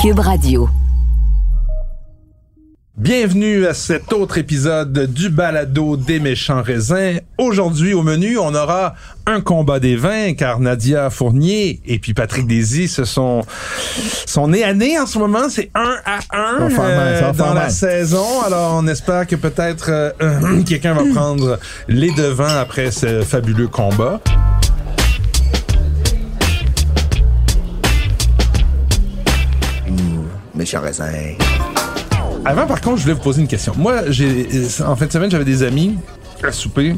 Cube Radio. Bienvenue à cet autre épisode du balado des méchants raisins. Aujourd'hui au menu, on aura un combat des vins car Nadia Fournier et puis Patrick Désy se sont sont nés à nez en ce moment, c'est un à un mal, euh, dans la mal. saison. Alors on espère que peut-être euh, quelqu'un va prendre les devants après ce fabuleux combat. Avant, par contre, je voulais vous poser une question. Moi, j'ai, en fin de semaine, j'avais des amis à souper.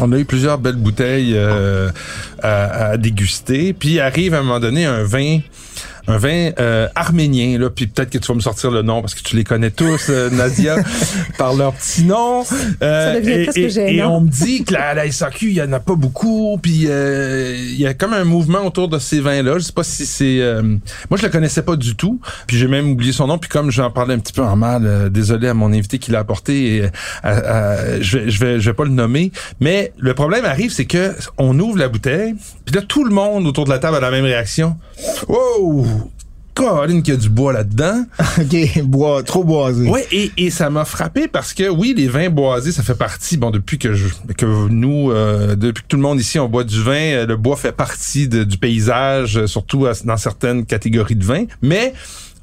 On a eu plusieurs belles bouteilles euh, à, à déguster. Puis arrive à un moment donné un vin, un vin euh, arménien. Là, puis peut-être que tu vas me sortir le nom parce que tu les connais tous, euh, Nadia, par leur petit nom. Euh, Ça devient et, presque et- et on me dit que la, la SAQ, il y en a pas beaucoup. Puis euh, il y a comme un mouvement autour de ces vins-là. Je sais pas si c'est. euh, moi, je le connaissais pas du tout. Puis j'ai même oublié son nom. Puis comme j'en parlais un petit peu en mal, désolé à mon invité qui l'a apporté. Et, je vais, je vais, je vais pas le nommer. Mais le problème arrive, c'est que on ouvre la bouteille. Puis là, tout le monde autour de la table a la même réaction. Wow! Caroline qu'il y a du bois là-dedans. OK, bois, trop boisé. Ouais, et, et ça m'a frappé parce que oui, les vins boisés, ça fait partie. Bon, depuis que je, que nous, euh, depuis que tout le monde ici on boit du vin, euh, le bois fait partie de- du paysage, euh, surtout à- dans certaines catégories de vins. Mais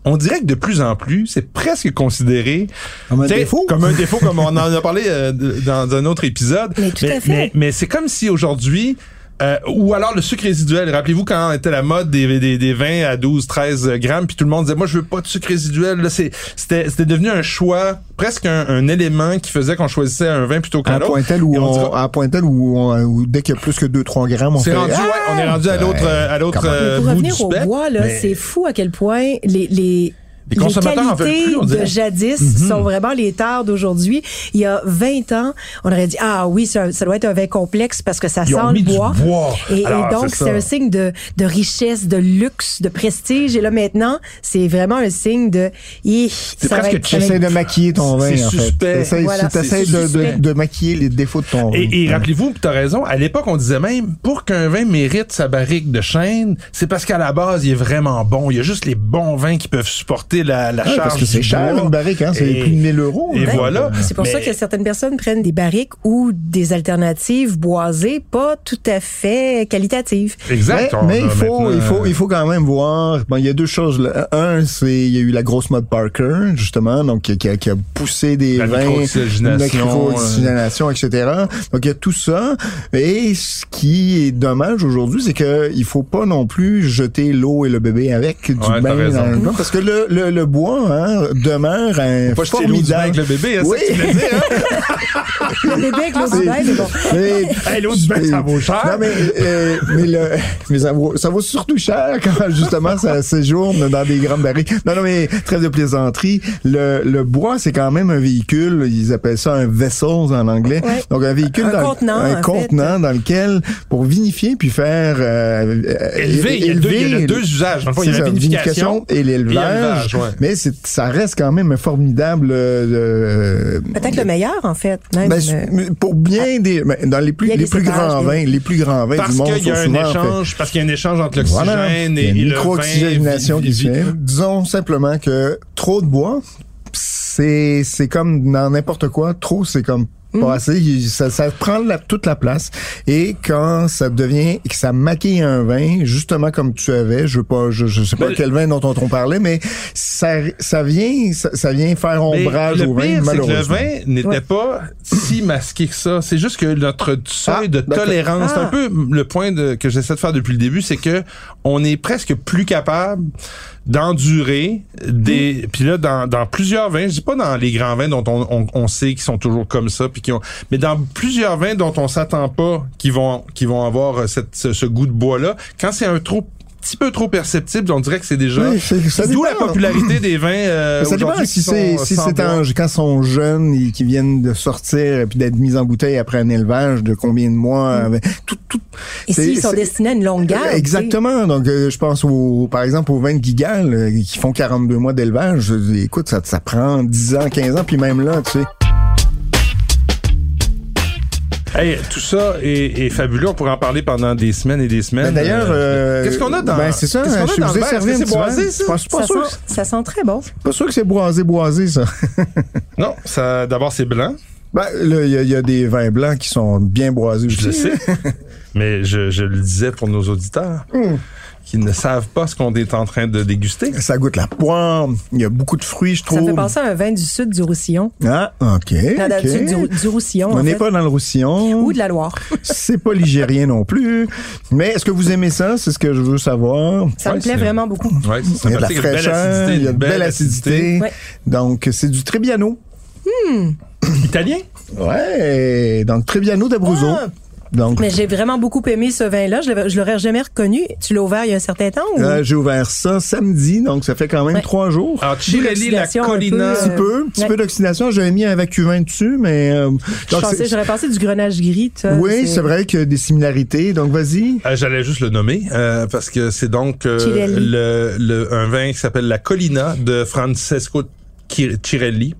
on dirait que de plus en plus, c'est presque considéré Comme un défaut. Comme un défaut, comme on en a parlé euh, dans un autre épisode. Mais tout à fait. Mais, mais c'est comme si aujourd'hui. Euh, ou alors le sucre résiduel. Rappelez-vous quand était la mode des, des, des vins à 12, 13 grammes, puis tout le monde disait, moi, je veux pas de sucre résiduel. Là, c'est, c'était, c'était devenu un choix, presque un, un élément qui faisait qu'on choisissait un vin plutôt qu'un un autre. point tel où, on on, dira- à un point tel où, on- où dès qu'il y a plus que 2-3 grammes, on c'est fait... rendu, ouais, on est rendu à l'autre, euh, à l'autre euh, Pour bout revenir du au spectre. bois, là, Mais- c'est fou à quel point les, les, Les consommateurs en veulent plus, on dirait. De jadis sont vraiment les tares d'aujourd'hui. Il y a 20 ans, on aurait dit, ah oui, ça, ça doit être un vin complexe parce que ça Ils sent ont le bois. bois. Et, donc, c'est un signe de, de richesse, de luxe, de prestige. Et là, maintenant, c'est vraiment un signe de... Hi, C'est presque T'essaies être- de maquiller ton vin, C'est en fait. suspect. T'essaies Voilà, de, de, de maquiller les défauts de ton vin. Et, rappelez-vous, tu as raison, à l'époque, on disait même, pour qu'un vin mérite sa barrique de chêne, c'est parce qu'à la base, il est vraiment bon. Il y a juste les bons vins qui peuvent supporter la, la Ouais, charge parce que c'est cher, une barrique, hein. C'est plus de 1000 euros. Et hein. voilà. C'est pour ça que certaines personnes prennent des barriques ou des alternatives boisées pas tout à fait qualitatives. Exact. Mais, il faut, maintenant, il faut, euh, il faut quand même voir. Bon, il y a deux choses. là. Un, c'est il y a eu la grosse mode Parker justement, donc qui, a- qui a poussé des La vins, micro-oxygénation, la micro-oxygénation, etc. Donc il y a tout ça. Et ce qui est dommage aujourd'hui, c'est que il faut pas non plus jeter l'eau et le bébé avec du Ouais, bain dans le parce que le, le, le bois hein, demeure un pas jeter l'eau du bain avec formidable. le bébé, hein, Oui. c'est ça que tu veux dire, hein? Le bébé avec l'eau du bain, mais bon. Hey, l'eau du bain, ça vaut cher. Non, mais, euh, mais, le, mais ça, vaut, ça vaut surtout cher quand justement ça séjourne dans des grandes barriques. Non, non, mais trêve de plaisanterie. Le, le bois, c'est quand même un véhicule. Ils appellent ça un vessel en anglais. Ouais. Donc un véhicule, Un dans, contenant, un en contenant dans lequel, pour vinifier puis faire euh, euh, Élever, il y a deux- il y a deux usages. Fond, il y a la ça, vinification et l'élevage. Ouais. Mais c'est, ça reste quand même un formidable. euh, Peut-être le meilleur, en fait. Même, ben, euh, pour bien des ben, dans les plus les plus grands vins, les plus grands vins Parce du monde qu'il y a un échange, parce qu'il y a un échange entre l'oxygène Voilà. et, Il y a et le micro-oxygénation vin. qui se fait. Disons simplement que trop de bois, c'est c'est comme dans n'importe quoi. Trop, c'est comme pas assez. Il- Ça, ça prend la- toute la place. Et quand ça devient, que ça maquille un vin, justement comme tu avais, je veux pas, je, je sais pas quel vin dont on, on parlait, mais ça, ça vient, ça, ça vient faire ombrage au vin, que le malheureusement. vin n'était Ouais. pas si masqué que ça. C'est juste que notre seuil Ah, de tolérance, c'est un Ah. peu le point de, que j'essaie de faire depuis le début, c'est que on est presque plus capable d'endurer des Hmm. puis là dans, dans plusieurs vins je dis pas dans les grands vins dont on, on, on sait qu'ils sont toujours comme ça puis qui ont mais dans plusieurs vins dont on s'attend pas qu'ils vont qu'ils vont avoir euh, cette, ce, ce goût de bois là quand c'est un trop petit peu trop perceptible on dirait que c'est déjà Oui, d'où la popularité des vins euh, ça dépend aujourd'hui si qui c'est euh, si c'est quand ils sont jeunes et qui viennent de sortir et puis d'être mis en bouteille après un élevage de combien de mois avec- tout tout Et s'ils sont destinés à une longue garde. Exactement. Donc, euh, je pense au, par exemple aux vins de Gigal euh, qui font 42 mois d'élevage. Écoute, ça, ça prend 10 ans, 15 ans, puis même là, tu sais. Hey, tout ça est, est fabuleux. On pourrait en parler pendant des semaines et des semaines. Ben, D'ailleurs, euh, qu'est-ce qu'on a dans Ben, c'est ça. Qu'est-ce qu'on a je dans vous le ai verre? servi boisé, ça? Pas, pas Ça sûr, sent, ça sent très bon. pas sûr que c'est boisé, boisé, ça. Non, ça, d'abord, c'est blanc. ben, là, il y, a- il y a des vins blancs qui sont bien boisés Je le sais. Mais je, je le disais pour nos auditeurs Hmm. Qui ne savent pas ce qu'on est en train de déguster. Ça goûte la poire. Il y a beaucoup de fruits, je Ça trouve. me fait penser à un vin du sud du Roussillon. Ah, OK. Non, ok. du, du, du Roussillon, On n'est pas dans le Roussillon. Ou de la Loire. C'est pas ligérien non plus. Mais est-ce que vous aimez ça? C'est ce que je veux savoir. Ça Ouais, me plaît vraiment beaucoup. Ouais, c'est Il y a de la sympathique, une belle fraîcheur, acidité, il y a une de belle acidité. Ouais. Donc, c'est du Trebbiano. Italien? Ouais, donc Trebbiano d'Abruzzo. Ah! Donc, Mais j'ai vraiment beaucoup aimé ce vin-là. Je l'aurais jamais reconnu. Tu l'as ouvert il y a un certain temps ou? euh, j'ai ouvert ça samedi, donc ça fait quand même Ouais. trois jours. Alors, Chirelli, la un Colina. peu, Un petit euh, peu, un petit ouais. peu d'oxydation. J'avais mis un vacuvin dessus, mais... euh, J'aurais pensé du grenage gris. oui, c'est vrai qu'il y a des similarités. Donc, vas-y. Euh, J'allais juste le nommer euh, parce que c'est donc euh, Cirelli. le, le- un vin qui s'appelle la Colina de Francesco Chi- Cirelli.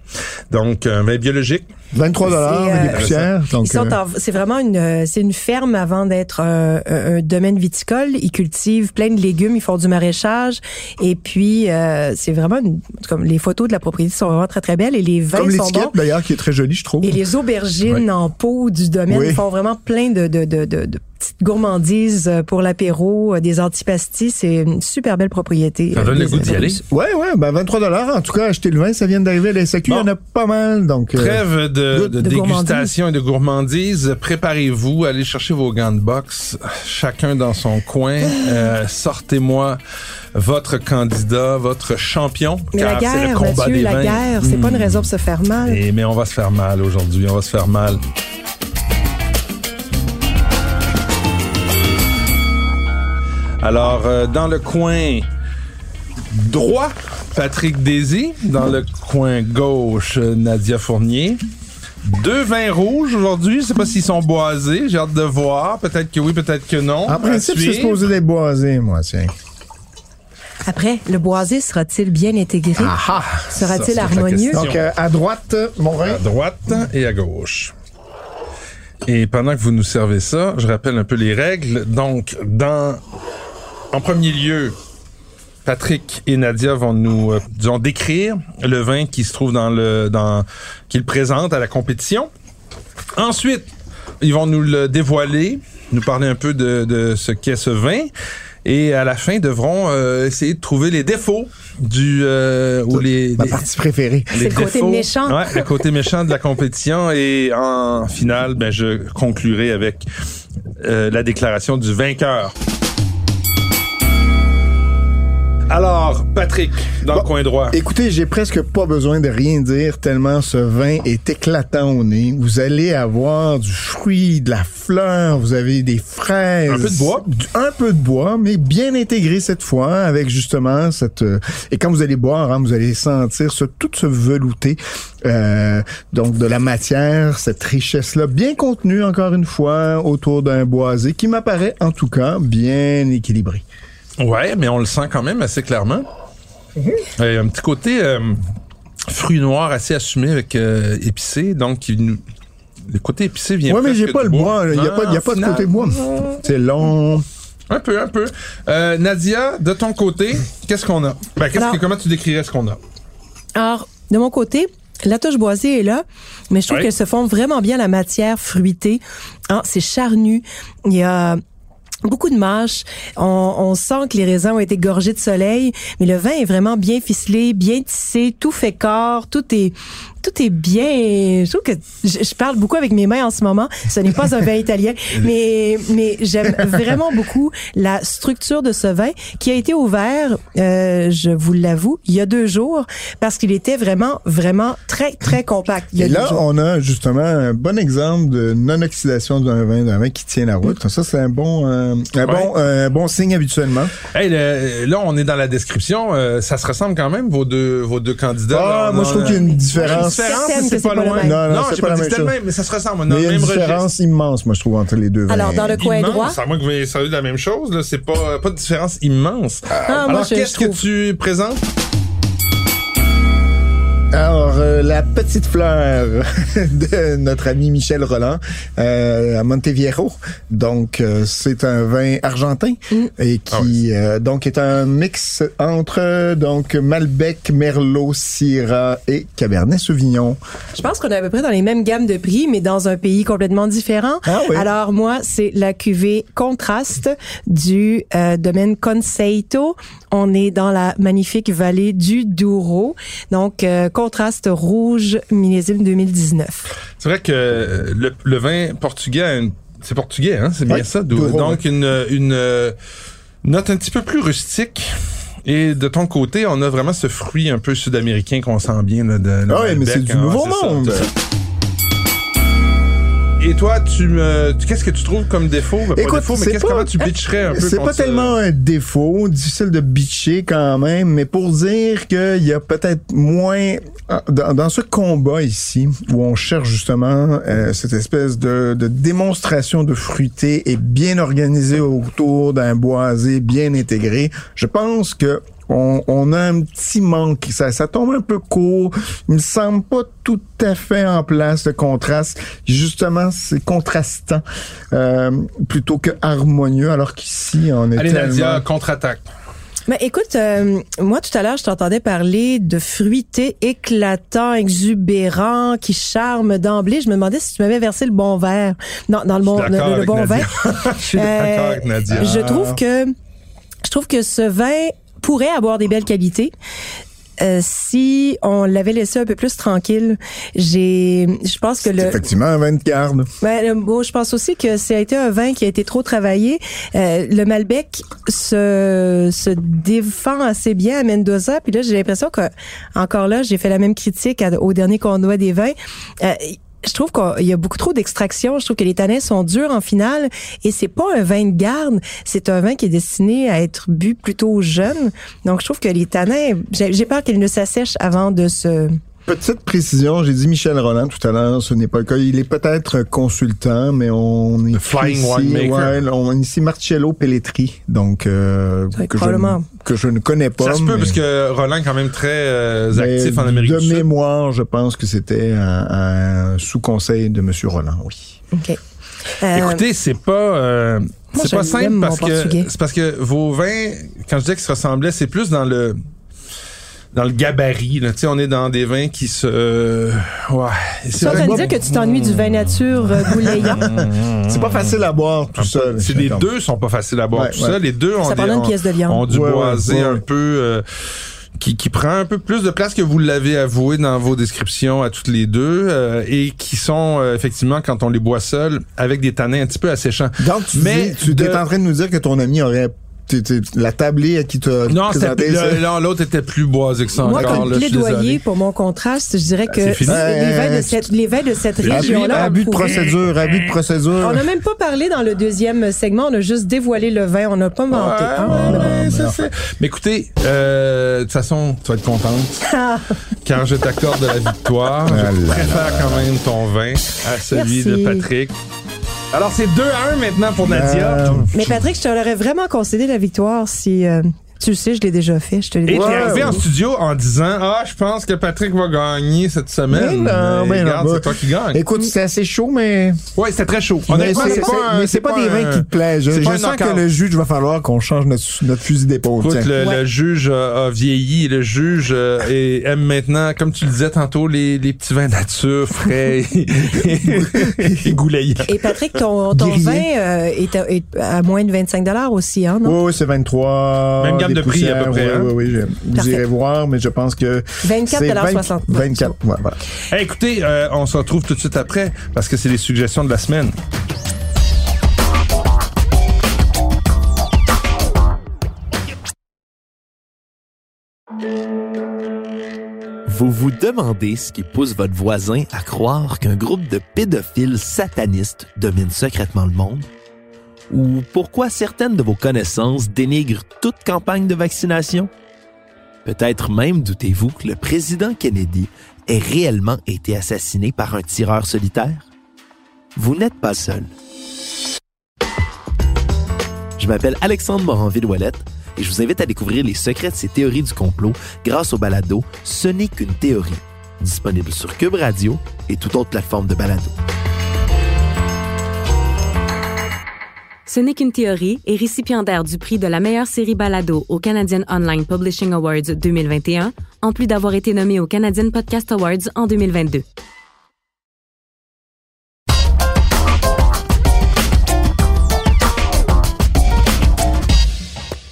Donc un vin biologique. 23 dollars euh, euh, c'est vraiment une, euh, c'est une ferme avant d'être un, un- un domaine viticole. Ils cultivent plein de légumes, ils font du maraîchage, et puis euh, c'est vraiment une- comme les photos de la propriété sont vraiment très très belles et les vins comme sont l'étiquette, bons. d'ailleurs, qui est très jolie, je trouve. Et les aubergines Ouais. en pot du domaine Oui. ils font vraiment plein de, de, de, de, de petites gourmandises euh, pour l'apéro, euh, des antipastis. C'est une super belle propriété. Ça donne le goût d'y aller? Ouais, ouais, ben 23 dollars. En tout cas, acheter le vin, ça vient d'arriver à la SAQ. Bon. Il y en a pas mal. Donc, euh, Trêve de, de de dégustation et de gourmandise. Préparez-vous, allez chercher vos gants de boxe, chacun dans son coin. Euh, Sortez-moi votre candidat, votre champion, Mais car la c'est le guerre, combat Mathieu, des la vins. guerre, c'est pas une raison pour se faire mal. Et, mais on va se faire mal aujourd'hui, on va se faire mal. Alors, euh, dans le coin droit, Patrick Daisy. Dans le coin gauche, euh, Nadia Fournier. Deux vins rouges aujourd'hui. Je sais pas s'ils sont boisés. J'ai hâte de voir. Peut-être que oui, peut-être que non. en principe, c'est supposé d'être boisé, moi, tiens. Après, le boisé sera-t-il bien intégré? Ah, Sera-t-il c'est la harmonieux? Donc, euh, à droite, mon vin. à droite et à gauche. Et pendant que vous nous servez ça, je rappelle un peu les règles. Donc, dans, en premier lieu, Patrick et Nadia vont nous, euh, disons, décrire le vin qui se trouve dans le, dans, qu'ils présentent à la compétition. Ensuite, ils vont nous le dévoiler, nous parler un peu de, de ce qu'est ce vin. Et à la fin, devront euh, essayer de trouver les défauts du euh, ou les, Ma les- partie préférée. C'est les le côté méchant. Ouais, le côté méchant de la compétition. Et en finale, ben, je conclurai avec euh, la déclaration du vainqueur. Alors, Patrick, dans le coin droit. Écoutez, j'ai presque pas besoin de rien dire tellement ce vin est éclatant au nez. Vous allez avoir du fruit, de la fleur, vous avez des fraises. Un peu de bois. Un peu de bois, mais bien intégré cette fois avec justement cette... euh, et quand vous allez boire, hein, vous allez sentir ce, tout ce velouté. euh, donc de la matière, cette richesse-là bien contenue encore une fois autour d'un boisé qui m'apparaît en tout cas bien équilibré. Ouais, mais on le sent quand même assez clairement. Euh, un petit côté euh, fruit noir assez assumé avec euh, épicé, donc il nous- le côté épicé vient Ouais, mais j'ai pas le bois. Il y a pas, il y a pas de côté bois. C'est long. Un peu, un peu. Euh, Nadia, de ton côté, qu'est-ce qu'on a? Ben, Alors- que, comment tu décrirais ce qu'on a? Alors, de mon côté, la touche boisée est là, mais je trouve Ouais. qu'elle se fond vraiment bien la matière fruitée. Hein, c'est charnu. Il y a beaucoup de mâche. On, on sent que les raisins ont été gorgés de soleil, mais le vin est vraiment bien ficelé, bien tissé, tout fait corps, tout est tout est bien. Je trouve que je, je parle beaucoup avec mes mains en ce moment. Ce n'est pas un vin italien, mais mais j'aime vraiment beaucoup la structure de ce vin qui a été ouvert, euh, je vous l'avoue, il y a deux jours parce qu'il était vraiment vraiment très très compact. Il y a Et là, on a justement un bon exemple de non-oxydation d'un vin, d'un vin qui tient la route. Ça, c'est un bon, euh, un bon, un bon signe habituellement. Hey, le- là, on est dans la description. euh, ça se ressemble quand même, vos deux, vos deux candidats. Ah, là, moi, je trouve qu'il y a Une différence. Différence, mais c'est pas loin. même. Non, non, c'est j'ai pas la dit même que c'était le chose. même, mais ça se ressemble. Il y a même une différence immense, moi, je trouve, entre les deux vins. Alors, dans le coin Immense, droit, À moins que vous ayez de la même chose, là, c'est pas, pas de différence immense. Ah, Alors, qu'est-ce que tu présentes? Alors, euh, la petite fleur de notre ami Michel Roland euh, à Monteviero. Donc, euh, c'est un vin argentin et qui euh, donc est un mix entre donc Malbec, Merlot, Syrah et Cabernet Sauvignon. Je pense qu'on est à peu près dans les mêmes gammes de prix, mais dans un pays complètement différent. Ah oui. Alors moi, c'est la cuvée Contraste du euh, domaine Conceito. On est dans la magnifique vallée du Douro. Donc, euh, Contraste rouge, millésime 2019. C'est vrai que euh, le, le vin portugais, a une- c'est portugais, hein? C'est bien Oui, ça. Donc, une, une euh, note un petit peu plus rustique. Et de ton côté, on a vraiment ce fruit un peu sud-américain qu'on sent bien. Là, de, Ah oui, mais c'est du hein, nouveau ça. Et toi, tu me, qu'est-ce que tu trouves comme défaut? Pas Écoute, défaut, mais c'est qu'est-ce pas- comment tu bitcherais un peu C'est pas ça? tellement un défaut, difficile de bitcher quand même, mais pour dire qu'il y a peut-être moins dans, dans ce combat ici où on cherche justement euh, cette espèce de, de démonstration de fruité et bien organisée autour d'un boisé bien intégré. Je pense que on, on a un petit manque. Ça, ça tombe un peu court. Il me semble pas tout à fait en place le contraste. Justement, c'est contrastant euh, plutôt que harmonieux, alors qu'ici, on est Allez, tellement... Nadia, contre-attaque. Mais écoute, euh, moi tout à l'heure, je t'entendais parler de fruité éclatant, exubérant, qui charme d'emblée. Je me demandais si tu m'avais versé le bon verre. Non, dans le bon, le, bon Nadia. Je suis Euh, d'accord avec Nadia. Je trouve que je trouve que ce vin pourrait avoir des belles qualités. euh, si on l'avait laissé un peu plus tranquille, j'ai, je pense que le, effectivement un vin de garde. ben, bon, je pense aussi que ça a été un vin qui a été trop travaillé. Euh, le Malbec se, se défend assez bien à Mendoza. Puis là, j'ai l'impression que, encore là, j'ai fait la même critique à- au dernier convoi des vins. Euh, je trouve qu'il y a beaucoup trop d'extraction. Je trouve que les tanins sont durs en finale et c'est pas un vin de garde. C'est un vin qui est destiné à être bu plutôt jeune. Donc, je trouve que les tanins, j'ai peur qu'ils ne s'assèchent avant de se... Petite précision, j'ai dit Michel Roland tout à l'heure, ce n'est pas le cas. Il est peut-être consultant, mais on est The Flying ici, ouais, on est ici Marcello Pelletri, donc euh, que, je, ne- que je ne connais pas. Ça se peut, mais- parce que Roland est quand même très euh, actif en Amérique de du Sud. mémoire, je pense que c'était un, un sous-conseil de Monsieur Roland, oui. OK. Euh, Écoutez, c'est pas euh, c'est pas simple parce que c'est parce que vos vins, quand je disais qu'ils se ressemblaient, c'est plus dans le dans le gabarit. Là. Tu sais, on est dans des vins qui se euh, ouais. C'est Tu es en train de vrai- dire que tu t'ennuies du vin nature euh, goulayant. C'est pas facile à boire tout seul. C'est les deux sont pas faciles à boire Ouais, tout ouais. ça. Les deux ont, Ça des, prend une ont- pièce de viande. ont du boisé ouais, un peu euh, qui, qui prend un peu plus de place que vous l'avez avoué dans vos descriptions à toutes les deux euh, et qui sont euh, effectivement quand on les boit seuls avec des tanins un petit peu asséchants. Donc, tu, Mais dis- tu de- es en train de nous dire que ton ami aurait t'es- t'es- la tablée à qui t'a Non, c'était- présenté non, l'autre était plus boisé que ça Moi, encore. comme là, je suis plaidoyer pour mon contraste, je dirais que c'est fini. les, vins de cette, les vins de cette région-là. abus de procédure, abus de procédure. On n'a même pas parlé dans le deuxième segment, on a juste dévoilé le vin, on n'a pas menté. Ouais, hein. ouais, Mais écoutez, euh, de toute façon, tu vas être contente. Quand je t'accorde la victoire, Ah je là préfère quand même ton vin à celui Merci. de Patrick. Alors, c'est 2 à 1 maintenant pour Nadia. Euh, Mais Patrick, je te l'aurais vraiment concédé la victoire si... euh, tu le sais, je l'ai déjà fait, je te l'ai Et déjà t'es Ouais, arrivé ouais. en studio en disant Ah, je pense que Patrick va gagner cette semaine. Mais non, mais non, regarde, bah, c'est toi qui gagne. Écoute, c'est assez chaud, mais. Ouais, c'était très chaud. mais Honnêtement, c'est pas, un- mais c'est pas, des vins un- qui te plaisent. Je, c'est je pas un sens que knockout. le juge va falloir qu'on change notre, notre fusil d'épaule. Écoute, tiens. le, Ouais. le juge a, a vieilli. Le juge euh, et aime maintenant, comme tu le disais tantôt, les, les petits vins nature, frais et, et goulayants. Et Patrick, ton, ton Guerrier. vin euh, est, à, est à moins de 25 aussi, hein, non? Oui, oui, c'est 23. Même gamme de prix, à peu près, hein? Oui, oui, oui. je- Vous Parfait. irez voir, mais je pense que. 24 c'est 20 60. 24. Ouais, voilà. Hey, écoutez, euh, on se retrouve tout de suite après parce que c'est les suggestions de la semaine. Vous vous demandez ce qui pousse votre voisin à croire qu'un groupe de pédophiles satanistes domine secrètement le monde? Ou pourquoi certaines de vos connaissances dénigrent toute campagne de vaccination? Peut-être même doutez-vous que le président Kennedy ait réellement été assassiné par un tireur solitaire? Vous n'êtes pas seul. Je m'appelle Alexandre Moranville-Ouellette et je vous invite à découvrir les secrets de ces théories du complot grâce au balado Ce n'est qu'une théorie, disponible sur Cube Radio et toute autre plateforme de balado. Ce n'est qu'une théorie est récipiendaire du prix de la meilleure série balado au Canadian Online Publishing Awards 2021, en plus d'avoir été nommé au Canadian Podcast Awards en 2022.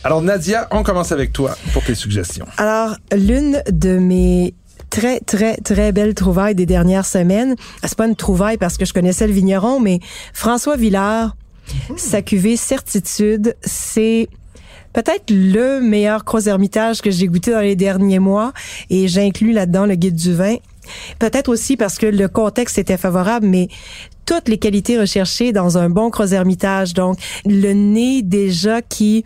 Alors Nadia, on commence avec toi pour tes suggestions. Alors, l'une de mes très, très, très belles trouvailles des dernières semaines, c'est pas une trouvaille parce que je connaissais le vigneron, mais François Villard, sa cuvée Certitude, c'est peut-être le meilleur croix-hermitage que j'ai goûté dans les derniers mois et j'inclus là-dedans le guide du vin. Peut-être aussi parce que le contexte était favorable, mais toutes les qualités recherchées dans un bon croix-hermitage. Donc, le nez déjà qui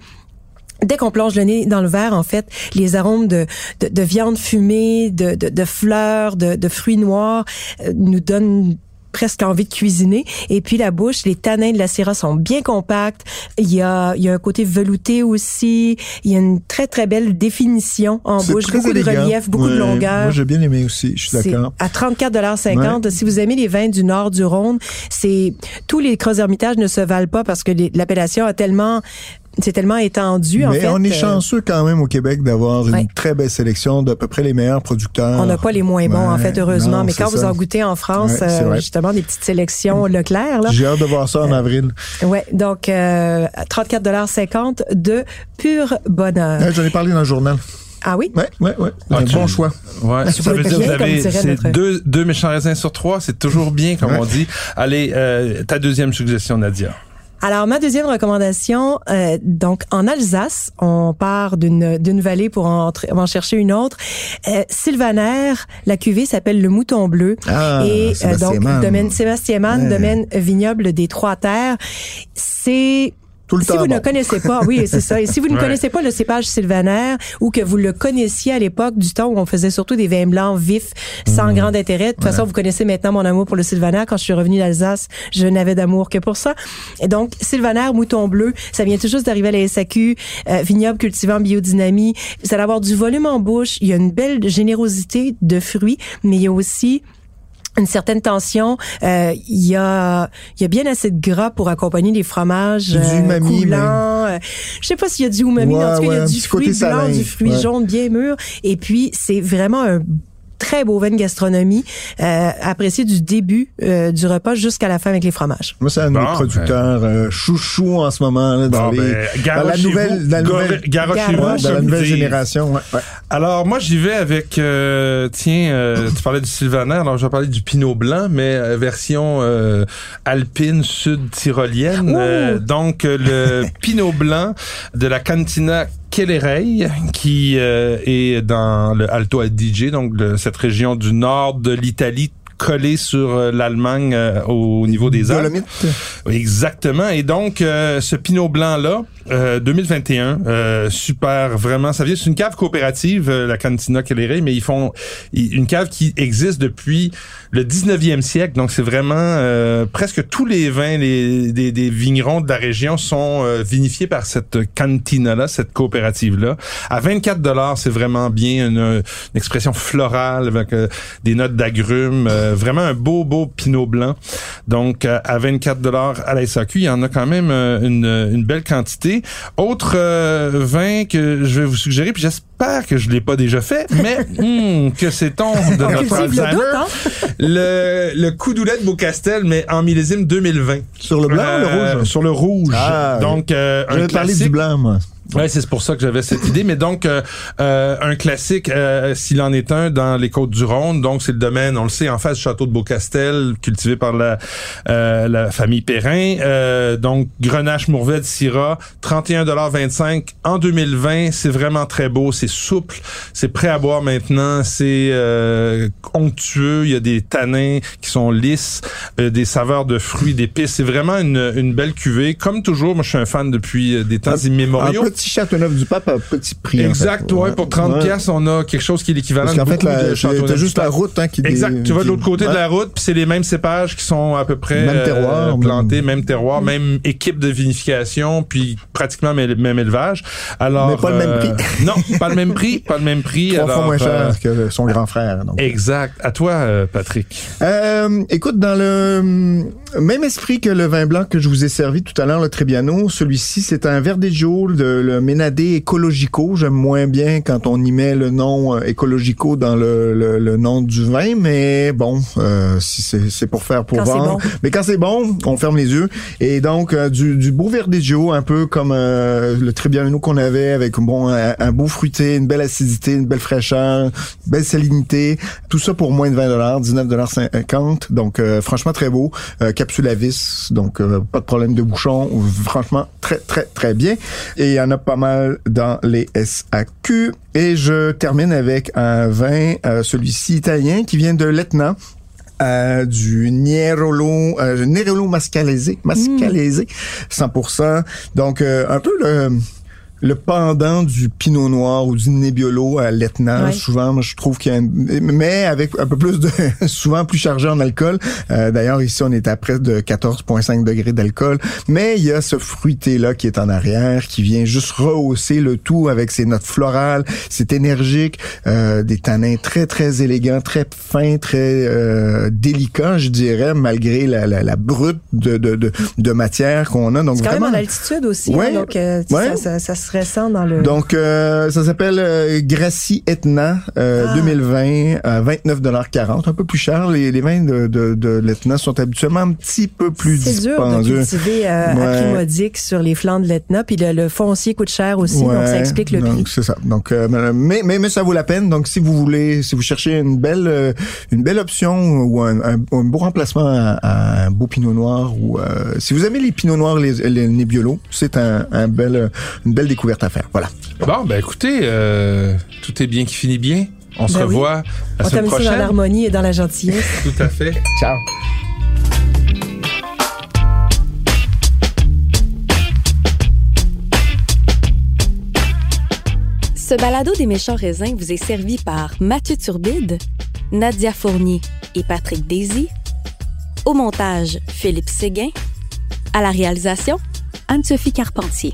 Dès qu'on plonge le nez dans le verre, en fait, les arômes de, de, de viande fumée, de, fleurs, de, de, fruits noirs euh, nous donnent presque envie de cuisiner. Et puis la bouche, les tanins de la syrah sont bien compacts. Il y a, il y a un côté velouté aussi. Il y a une très très belle définition en bouche, beaucoup élégant. de relief, beaucoup de Ouais, longueur. Moi, j'ai bien aimé aussi, je suis d'accord. À 34,50 Si vous aimez les vins du nord du Rhône, c'est tous les creux hermitages ne se valent pas parce que l'appellation a tellement c'est tellement étendu en Mais fait. on est euh, chanceux quand même au Québec d'avoir une très belle sélection d'à peu près les meilleurs producteurs. on n'a pas les moins bons, en fait, heureusement. non, Mais quand vous en goûtez en France, Ouais, euh, justement, des petites sélections Leclerc, là. J'ai hâte de voir ça en avril. Ouais, donc euh, 34,50 de pur bonheur. Ouais, J'en ai parlé dans le journal. Ah oui? Ouais, ouais, ouais. Ah, un tu- bon choix. Ouais, ça vous veut dire que vous avez dirait c'est notre- deux, deux méchants raisins sur trois, c'est toujours bien, comme Ouais. on dit. Allez, euh, ta deuxième suggestion, Nadia. Alors, ma deuxième recommandation, euh, donc en Alsace, on part d'une d'une vallée pour en, en chercher une autre. Euh, Sylvaner, la cuvée s'appelle le Mouton Bleu. Ah, et euh, donc, domaine Sébastien Mann, Ouais. domaine vignoble des Trois Terres. C'est Tout le si temps vous ne connaissez pas, oui, c'est ça. Et si vous ne Ouais. connaissez pas le cépage sylvaner ou que vous le connaissiez à l'époque du temps où on faisait surtout des vins blancs vifs, sans grand intérêt. De toute façon, vous connaissez maintenant mon amour pour le sylvaner. Quand je suis revenue d'Alsace, je n'avais d'amour que pour ça. Et donc, sylvaner, mouton bleu, ça vient tout juste d'arriver à la SAQ, euh, vignoble cultivant biodynamie. Vous allez avoir du volume en bouche. Il y a une belle générosité de fruits, mais il y a aussi une certaine tension. Euh, Il y a il y a bien assez de gras pour accompagner les fromages Du euh, umami, coulants. Euh, Je sais pas s'il y a du umami, Ouais, mais en tout cas, il y a du fruit blanc, salin, du fruit ouais. jaune bien mûr. Et puis, c'est vraiment un très beau vin de gastronomie, euh, apprécié du début euh, du repas jusqu'à la fin avec les fromages. Moi, c'est un de Bon, mes producteurs euh, chouchou en ce moment. Là, dans, Bon, les, ben, dans la nouvelle, dans la nouvelle, dans la nouvelle génération. Ouais, ouais. Alors moi j'y vais avec euh, tiens euh, tu parlais du Sylvaner alors je vais parler du Pinot blanc mais euh, version euh, alpine sud tyrolienne donc le Pinot blanc de la Cantina Kellerey qui euh, est dans le Alto Adige donc le- cette région du nord de l'Italie collée sur l'Allemagne euh, au niveau des Alpes. Exactement. Et donc, euh, ce Pinot Blanc-là, euh, 2021, euh, super, vraiment. Ça vient, c'est une cave coopérative, euh, la Cantina Kelleré, mais ils font une cave qui existe depuis le 19e siècle. Donc, c'est vraiment euh, presque tous les vins les, des, des vignerons de la région sont euh, vinifiés par cette cantina-là, cette coopérative-là. À 24 dollars, c'est vraiment bien une, expression florale avec euh, des notes d'agrumes. euh, vraiment un beau, beau Pinot Blanc. Donc, euh, à 24 dollars à la SAQ, il y en a quand même euh, une belle quantité. Autre euh, vin que je vais vous suggérer, puis j'espère que je l'ai pas déjà fait, mais hum, que c'est-on de On notre cultive le Alzheimer? doute, hein? Le, le Coudoulet de Beaucastel, mais en millésime 2020. Sur le blanc ou le Euh, rouge? Sur le rouge. Ah, Donc, euh, un classique. du blanc, moi. Ouais, c'est pour ça que j'avais cette idée. Mais donc, euh, euh, un classique, euh, s'il en est un, dans les Côtes-du-Rhône. Donc, c'est le domaine, on le sait, en face du château de Beaucastel, cultivé par la, euh, la famille Perrin. Euh, donc, Grenache Mourvèdre Syrah, 31,25 en 2020. C'est vraiment très beau, c'est souple, c'est prêt à boire maintenant, c'est euh, onctueux, il y a des tanins qui sont lisses, euh, des saveurs de fruits, d'épices. C'est vraiment une, une belle cuvée. Comme toujours, moi, je suis un fan depuis des temps Un- immémoriaux. Petit Châteauneuf du Pape à petit prix. en Exact, fait. ouais, pour 30 Ouais. pièces, on a quelque chose qui est l'équivalent de fait, beaucoup la- de Châteauneuf t'as du juste la route hein, qui Exact, tu vas de l'autre côté de la route, puis c'est les mêmes cépages qui sont à peu près Même terroir, euh, plantés, même- même terroir, même équipe de vinification, puis pratiquement même élevage. Alors, Mais pas le même euh, non, pas le même prix, pas le même prix. Trois fois moins euh, cher que son grand frère. donc. Exact. À toi, euh, Patrick. Euh, écoute, dans le hum, même esprit que le vin blanc que je vous ai servi tout à l'heure, le Trebbiano, celui-ci, c'est un Verdejo, de, le Ménadé Ecologico. J'aime moins bien quand on y met le nom euh, Ecologico dans le, le, le nom du vin, mais bon, euh, si c'est c'est pour faire pour Quand vendre. bon. Mais quand c'est bon, on ferme les yeux. Et donc, euh, du, du beau Verdejo, un peu comme euh, le Trebbiano qu'on avait, avec bon un, un beau fruité, une belle acidité, une belle fraîcheur, une belle salinité. Tout ça pour moins de 20 19,50 Donc, euh, franchement, très beau. Capsule à vis, donc euh, pas de problème de bouchon. Franchement, très, très, très bien. Et il y en a pas mal dans les SAQ. Et je termine avec un vin, euh, celui-ci italien, qui vient de l'Etna. Euh, du Nerolo, euh, Nerolo Mascalese, Mascalese, 100%. Donc, euh, un peu le, le pendant du Pinot Noir ou du Nebbiolo à l'Etna. Souvent, moi, je trouve qu'il y a un- mais avec un peu plus de, souvent plus chargé en alcool. Euh, D'ailleurs, ici, on est à près de 14,5 degrés d'alcool. Mais il y a ce fruité-là qui est en arrière, qui vient juste rehausser le tout avec ses notes florales. C'est énergique, euh, des tanins très, très élégants, très fins, très euh, délicats, je dirais, malgré la, la, la brute de, de, de, de matière qu'on a. Donc, C'est quand même en altitude aussi, Ouais. hein, donc euh, Ouais. ça, ça, ça dans le... donc, euh, ça s'appelle euh, Gracie Etna euh, Ah. 2020 à 29,40 un peu plus cher. Les, les vins de, de, de l'Etna sont habituellement un petit peu plus c'est dur de cultiver euh, Ouais. à prix modique sur les flancs de l'Etna, puis le, le foncier coûte cher aussi, donc ça explique le prix. donc C'est ça. Donc, euh, mais, mais mais ça vaut la peine. Donc, si vous voulez, si vous cherchez une belle euh, une belle option ou un, un, un beau remplacement à, à un beau Pinot Noir ou euh, si vous aimez les Pinot Noirs, les, les Nebbiolo, c'est un, un bel une belle découverte à faire. Voilà. Bon, ben écoutez, euh, tout est bien qui finit bien. On se Ben oui. revoit la On semaine t'aime ça dans prochaine. l'harmonie et dans la gentillesse. Tout à fait. Ciao. Ce balado des méchants raisins vous est servi par Mathieu Turbide, Nadia Fournier et Patrick Daisy. Au montage, Philippe Séguin. À la réalisation, Anne-Sophie Carpentier.